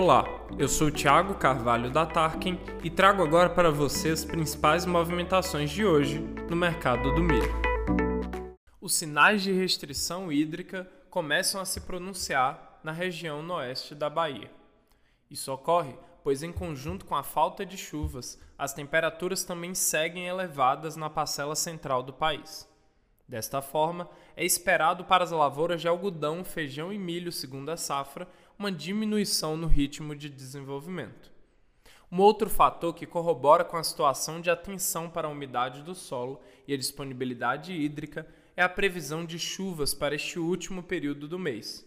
Olá, eu sou Thiago Carvalho da Tarkin e trago agora para você as principais movimentações de hoje no mercado do milho. Os sinais de restrição hídrica começam a se pronunciar na região oeste da Bahia. Isso ocorre pois, em conjunto com a falta de chuvas, as temperaturas também seguem elevadas na parcela central do país. Desta forma, é esperado para as lavouras de algodão, feijão e milho segunda safra uma diminuição no ritmo de desenvolvimento. Um outro fator que corrobora com a situação de atenção para a umidade do solo e a disponibilidade hídrica é a previsão de chuvas para este último período do mês.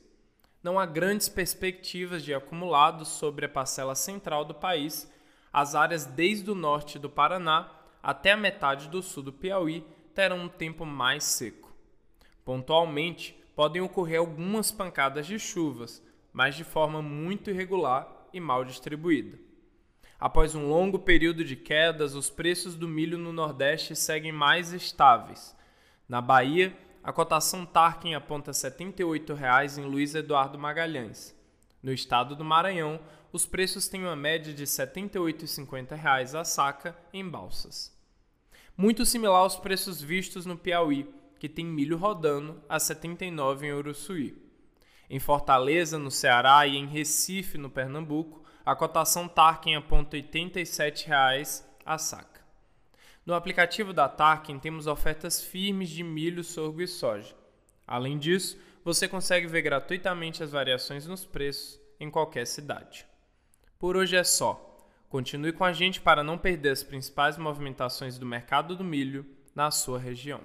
Não há grandes perspectivas de acumulados sobre a parcela central do país. As áreas desde o norte do Paraná até a metade do sul do Piauí terão um tempo mais seco. Pontualmente, podem ocorrer algumas pancadas de chuvas, mas de forma muito irregular e mal distribuída. Após um longo período de quedas, os preços do milho no Nordeste seguem mais estáveis. Na Bahia, a cotação Tarkin aponta R$ 78,00 em Luiz Eduardo Magalhães. No estado do Maranhão, os preços têm uma média de R$ 78,50 a saca em balsas. Muito similar aos preços vistos no Piauí, que tem milho rodando a R$ 79 em Uruçuí. Em Fortaleza, no Ceará e em Recife, no Pernambuco, a cotação Tarkin aponta R$ 87,00 a saca. No aplicativo da Tarkin temos ofertas firmes de milho, sorgo e soja. Além disso, você consegue ver gratuitamente as variações nos preços em qualquer cidade. Por hoje é só. Continue com a gente para não perder as principais movimentações do mercado do milho na sua região.